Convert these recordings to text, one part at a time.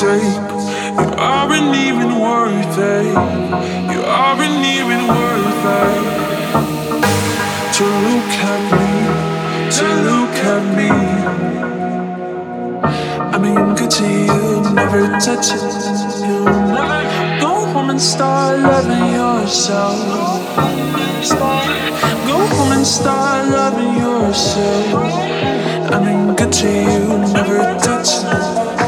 Tape. You aren't even worth it. You aren't even worth it. To look at me, to look at me. I mean, good to you, never touch it. You go home and start loving yourself. Go home and start loving yourself. I mean, good to you, never touch it.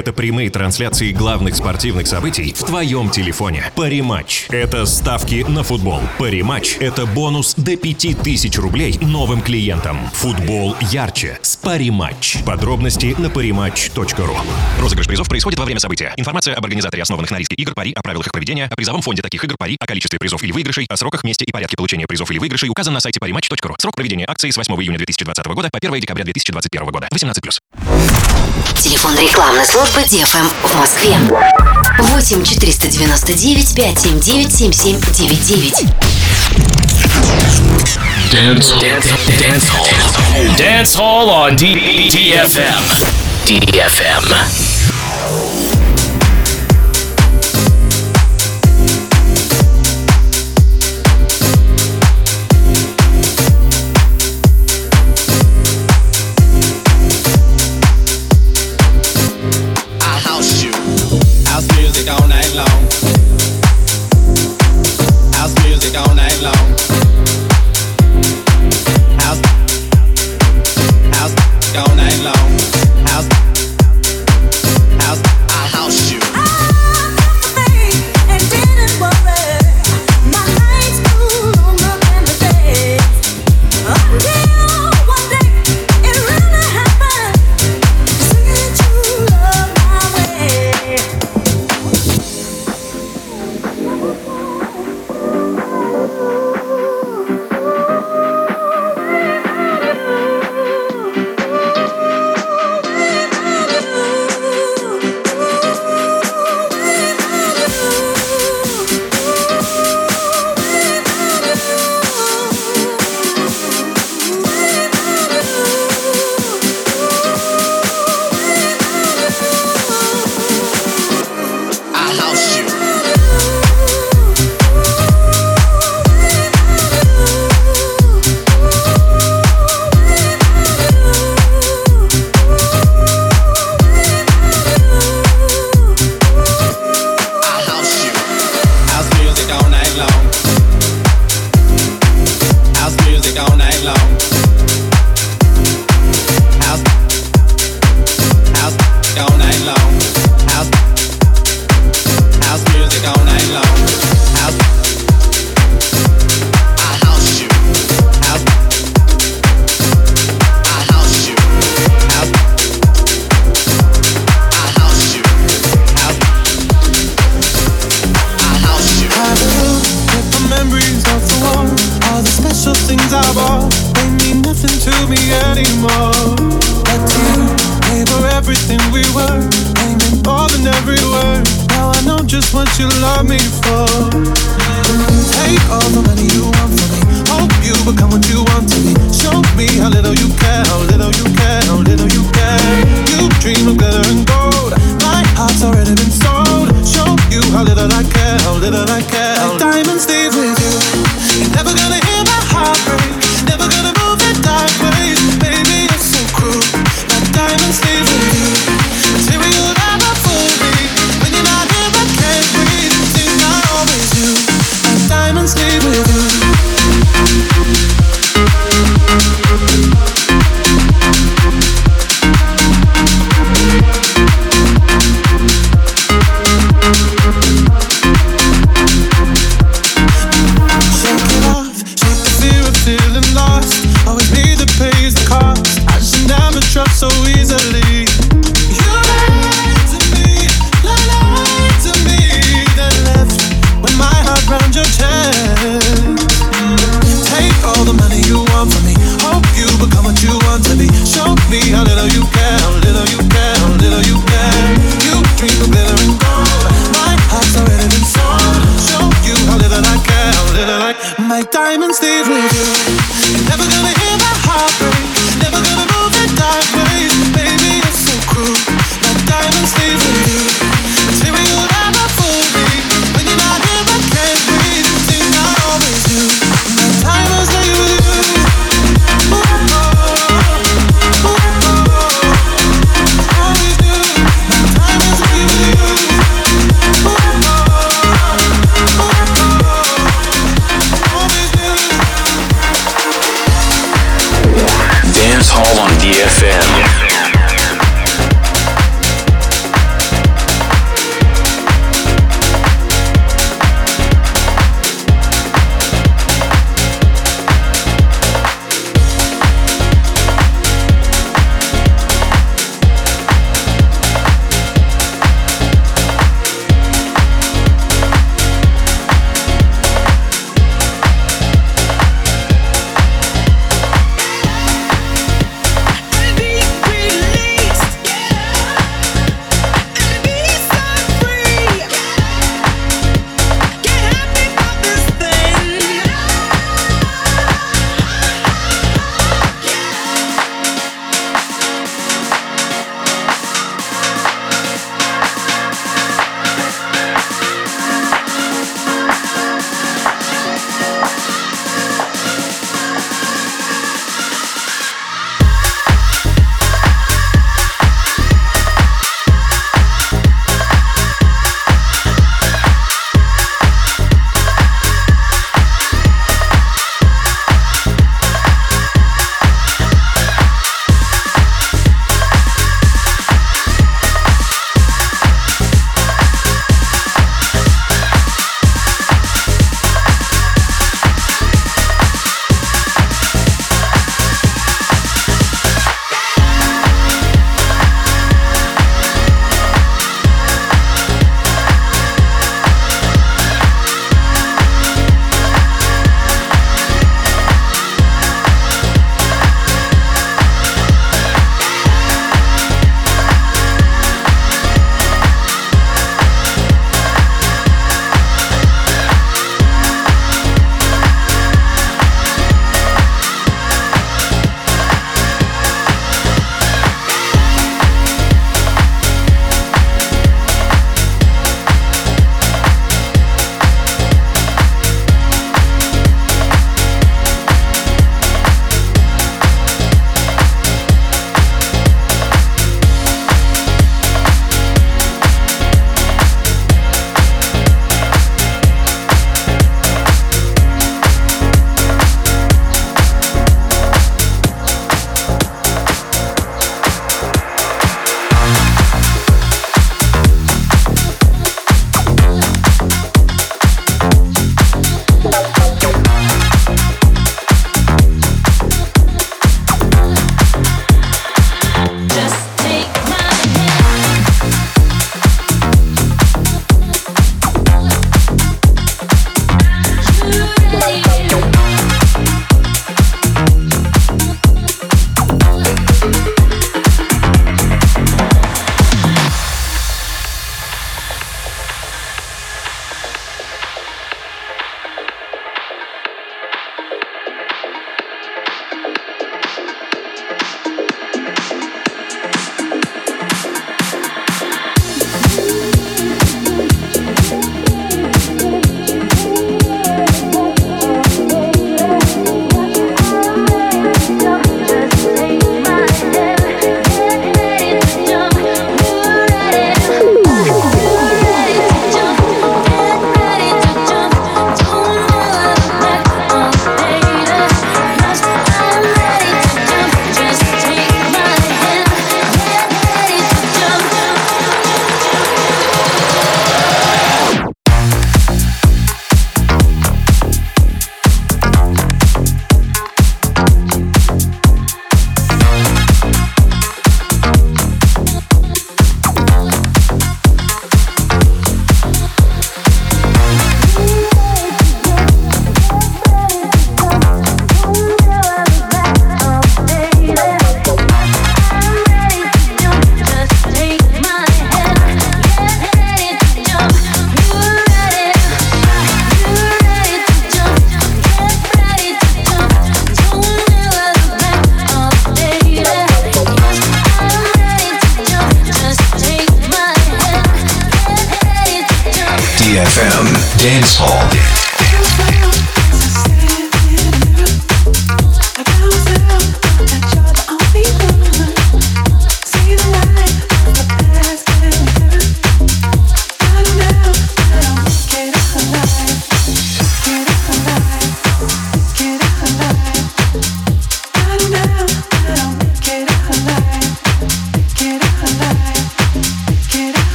Это прямые трансляции главных спортивных событий в твоем телефоне. Париматч – это ставки на футбол. Париматч – это бонус до 5000 рублей новым клиентам. Футбол ярче с Париматч. Подробности на parimatch.ru Розыгрыш призов происходит во время события. Информация об организаторе основанных на риске игр Пари, о правилах их проведения, о призовом фонде таких игр Пари, о количестве призов или выигрышей, о сроках, месте и порядке получения призов или выигрышей указан на сайте parimatch.ru. Срок проведения акции с 8 июня 2020 года по 1 декабря 2021 года. 18+. Телефон рекламной службы DFM в Москве. 8 499 579 7799. Dance, dance, dance hall. Dance hall on D- DFM. DFM.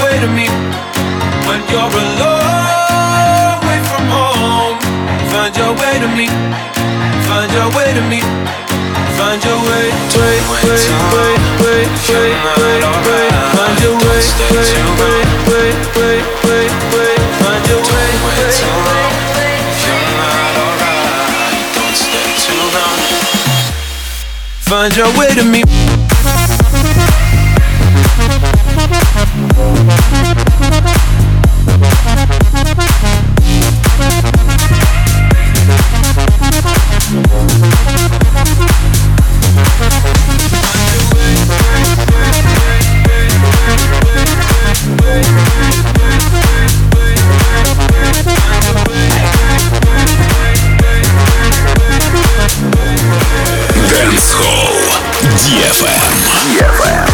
away to me when you're a long way from home. Find your way to me. Find your way to me. Find your way. Wait, wait, wait, wait, wait, wait, wait. Find your way. Wait, wait, wait, wait, wait, wait. Find your way. Wait, wait. Find your way to me. DFM. DFM.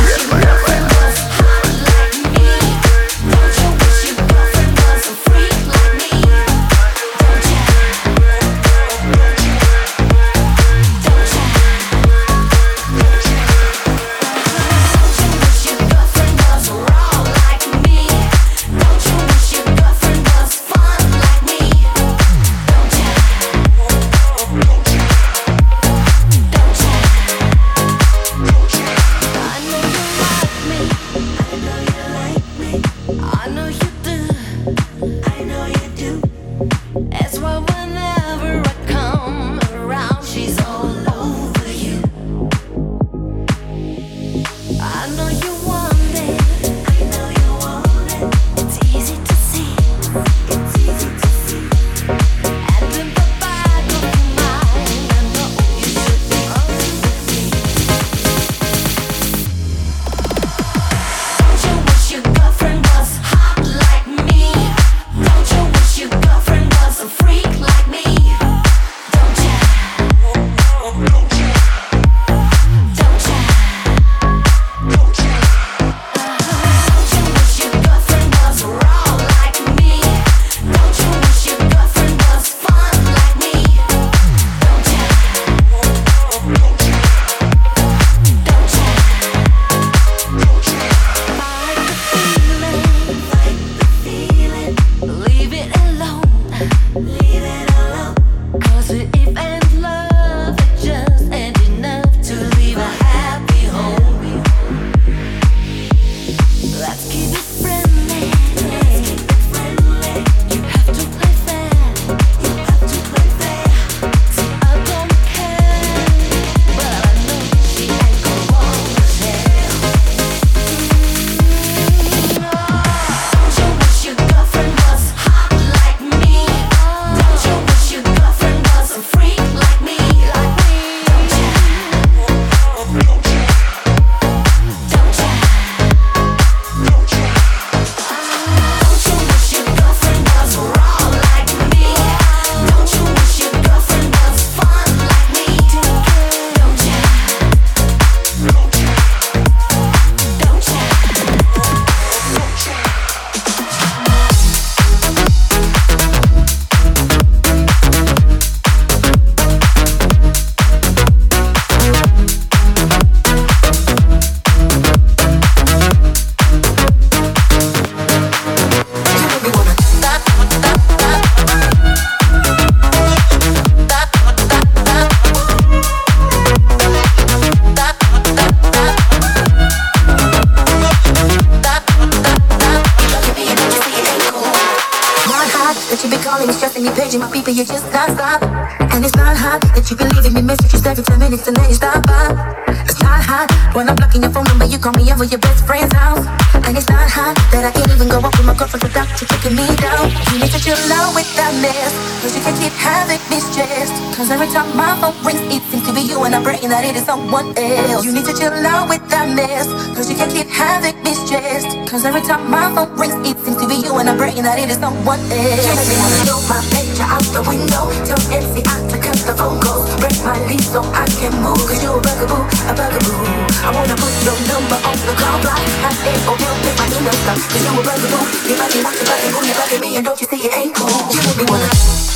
Every 10 minutes and then you stop by. It's not hot when I'm blocking your phone number, you call me over your best friend's house. And it's not hot that I can't even go up with my girlfriend without you kicking me down. You need to chill out with that mess, cause you can't keep having me stressed. Cause every time my phone rings, it seems to be you and I'm praying that it is someone else. You need to chill out with that mess, cause you can't keep having me stressed. Cause every time my phone rings, it seems to be you and I'm praying that it is someone else. Me wanna throw my picture out the window. Tell MCI my lease so I can move. Cause you're a bugaboo, a bugaboo. I wanna put your number on the call block. Have it or you'll pick my email stuff. Cause you a bugaboo. you're bugging, to bugging, who bugging me and don't you see it ain't cool. You make me wanna.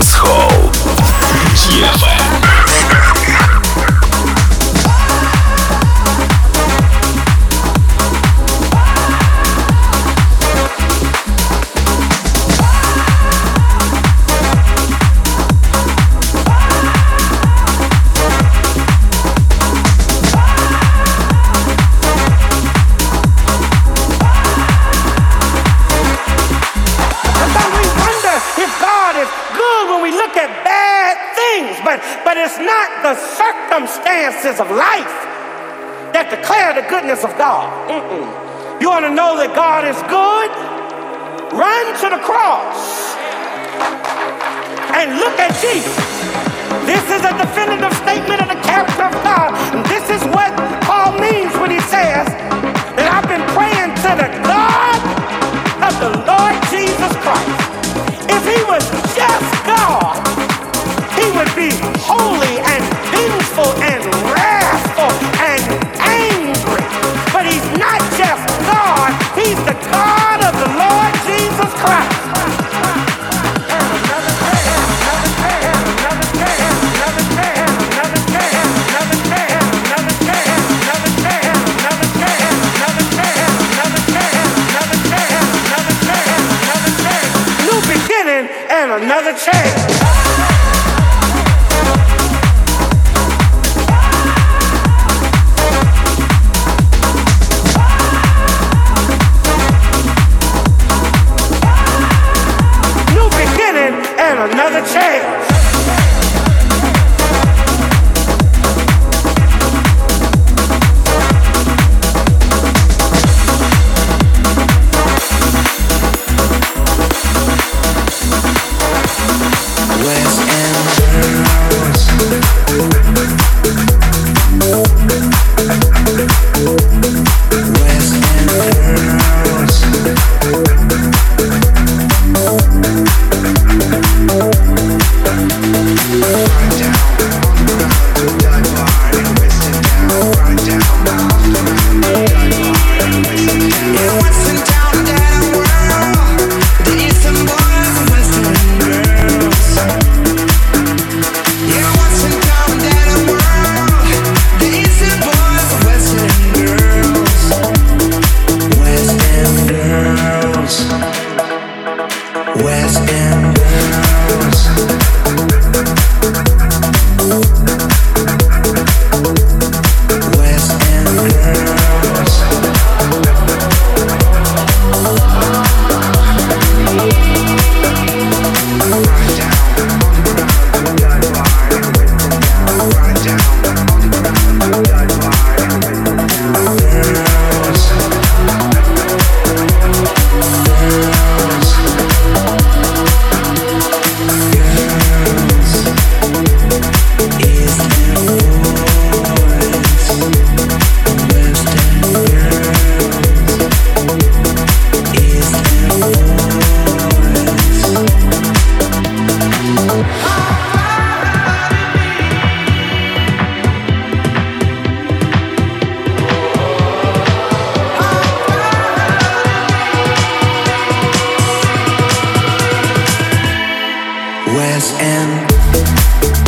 Dance Hall. West End.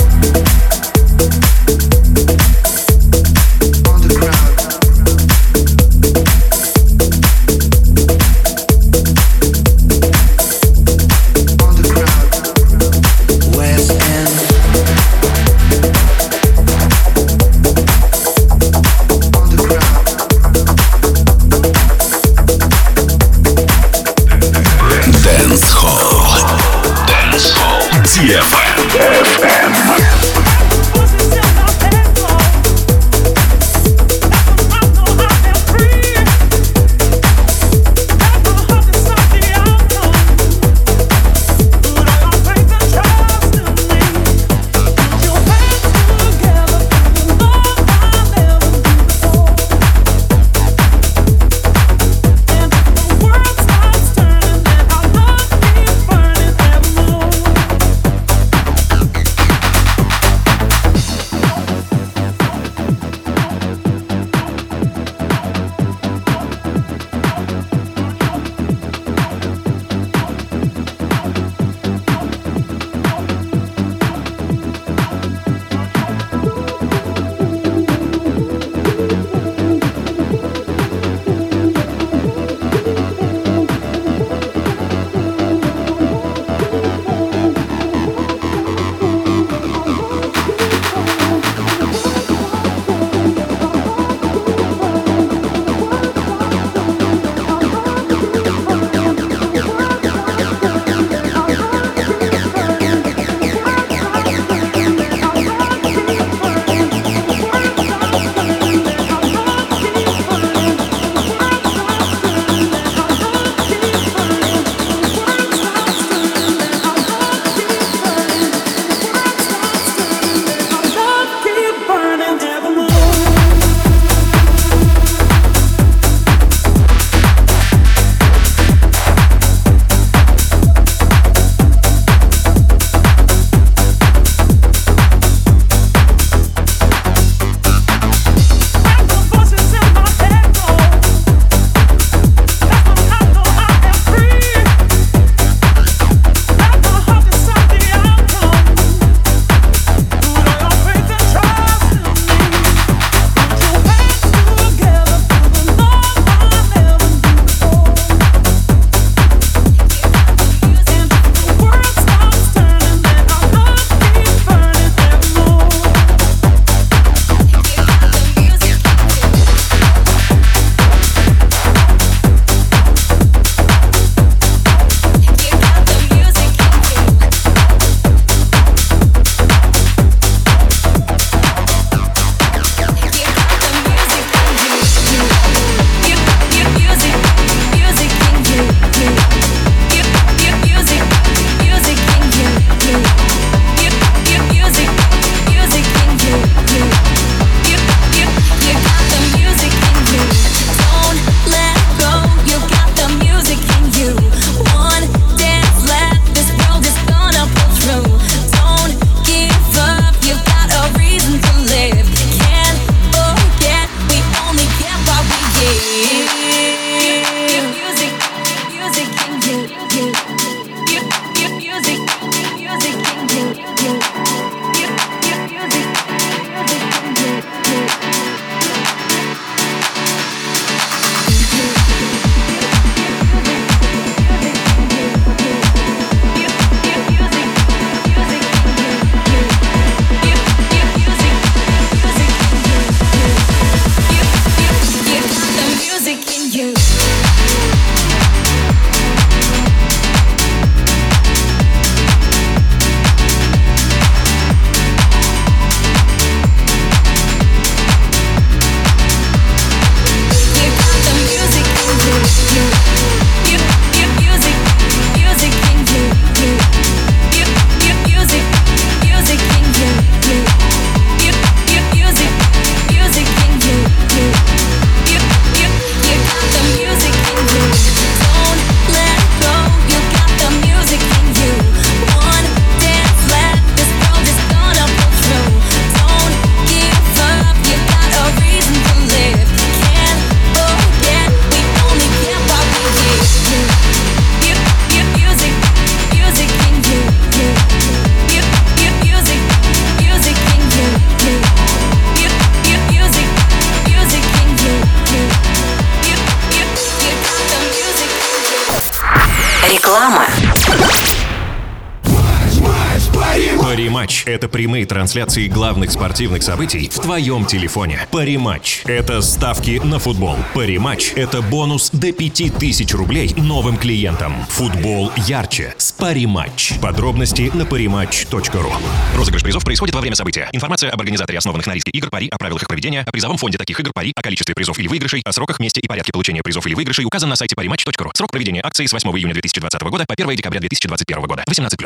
это прямая прямые трансляции главных спортивных событий в твоем телефоне. Париматч – это ставки на футбол. Париматч – это бонус до 5000 рублей новым клиентам. Футбол ярче с Париматч. Подробности на parimatch.ru Розыгрыш призов происходит во время события. Информация об организаторе основанных на риске игр Пари, о правилах их проведения, о призовом фонде таких игр Пари, о количестве призов или выигрышей, о сроках, месте и порядке получения призов или выигрышей указан на сайте parimatch.ru. Срок проведения акции с 8 июня 2020 года по 1 декабря 2021 года. 18+.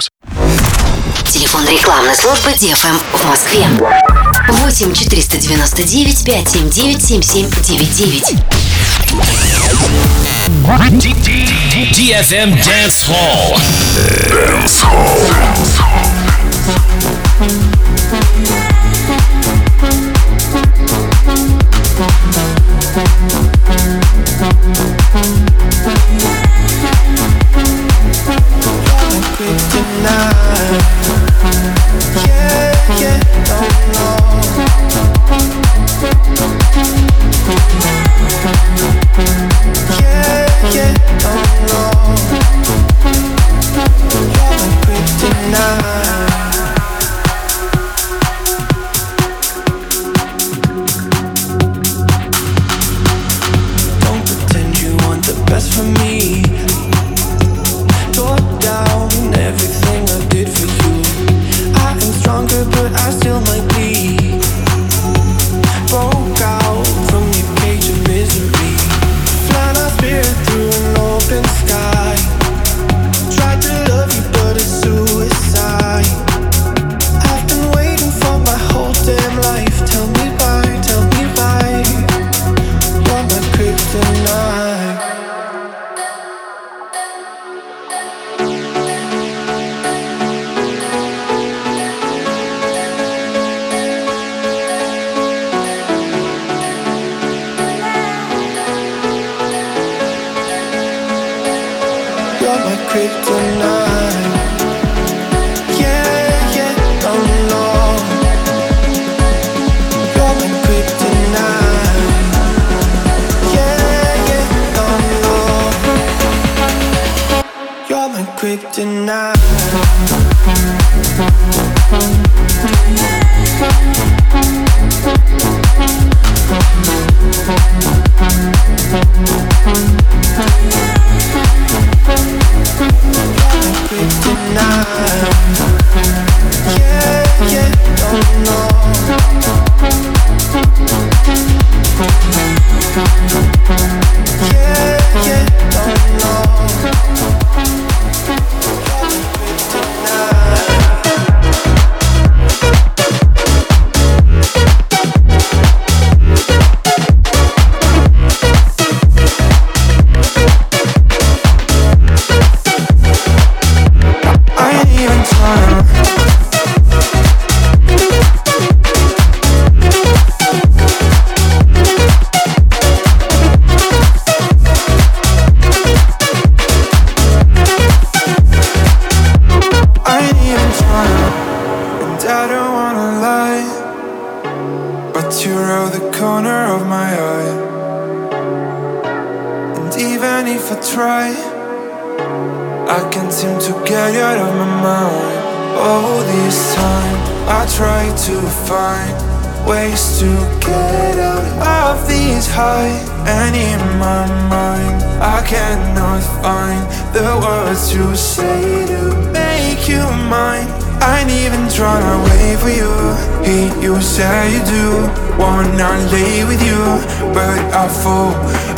Телефон рекламной службы DFM в Москве. 8 499 579 7799. DFM Dance Hall. Dance Hall. Don't my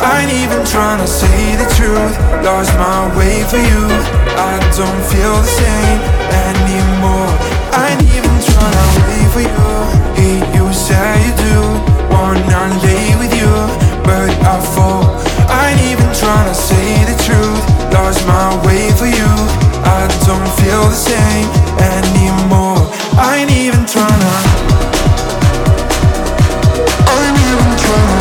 I ain't even tryna say the truth. Lost my way for you. I don't feel the same anymore. I ain't even tryna wait for you. Hear you say you do. Wanna lay with you, but I fall. I ain't even tryna say the truth. Lost my way for you. I don't feel the same anymore. I ain't even tryna. I ain't even tryna.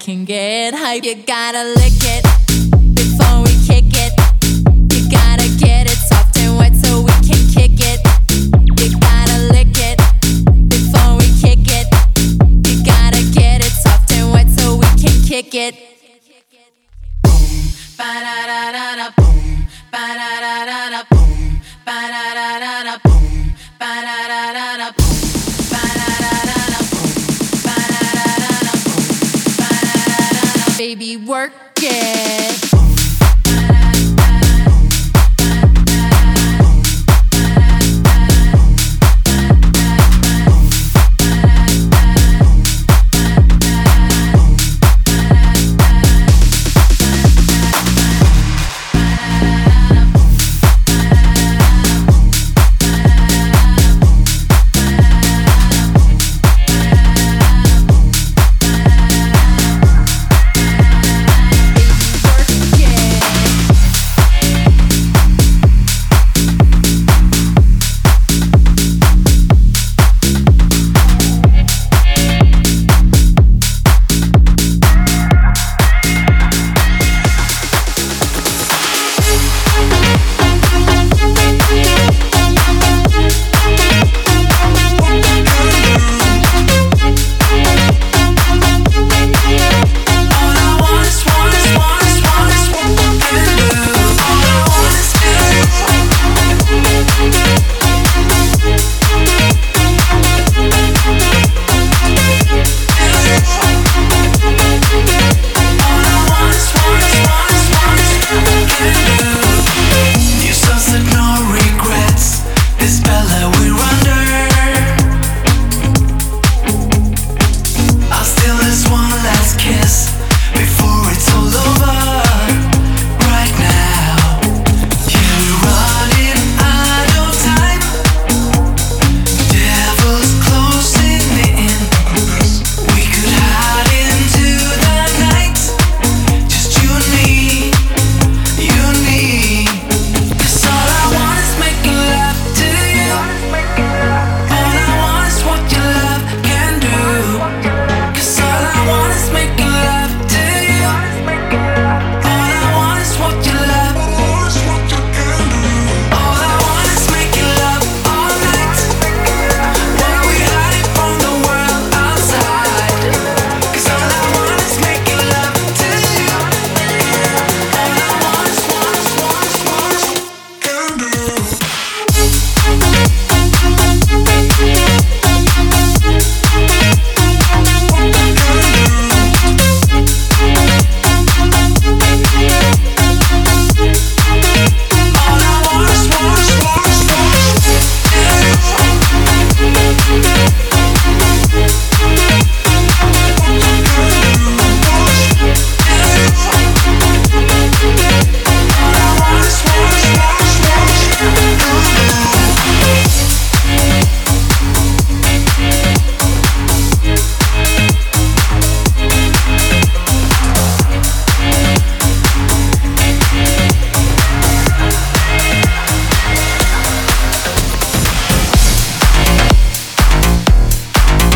can get hype. You gotta lick it before we kick